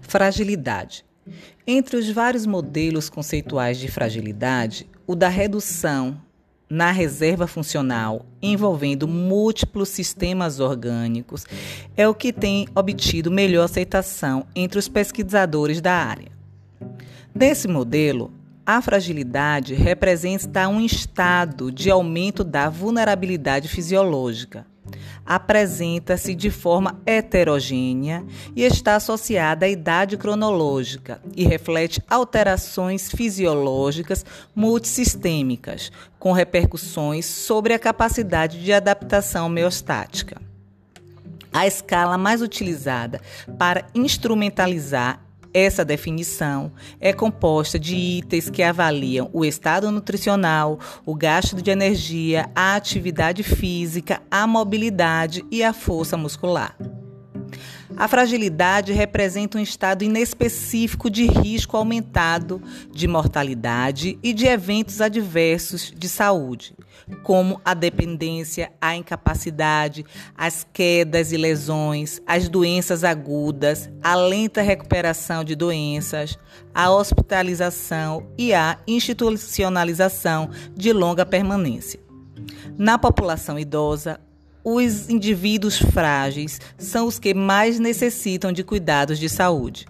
Fragilidade. Entre os vários modelos conceituais de fragilidade, o da redução na reserva funcional envolvendo múltiplos sistemas orgânicos é o que tem obtido melhor aceitação entre os pesquisadores da área. Nesse modelo, a fragilidade representa um estado de aumento da vulnerabilidade fisiológica apresenta-se de forma heterogênea e está associada à idade cronológica e reflete alterações fisiológicas multissistêmicas, com repercussões sobre a capacidade de adaptação homeostática. A escala mais utilizada para instrumentalizar essa definição é composta de itens que avaliam o estado nutricional, o gasto de energia, a atividade física, a mobilidade e a força muscular. A fragilidade representa um estado inespecífico de risco aumentado de mortalidade e de eventos adversos de saúde, como a dependência, a incapacidade, as quedas e lesões, as doenças agudas, a lenta recuperação de doenças, a hospitalização e a institucionalização de longa permanência. Na população idosa, os indivíduos frágeis são os que mais necessitam de cuidados de saúde.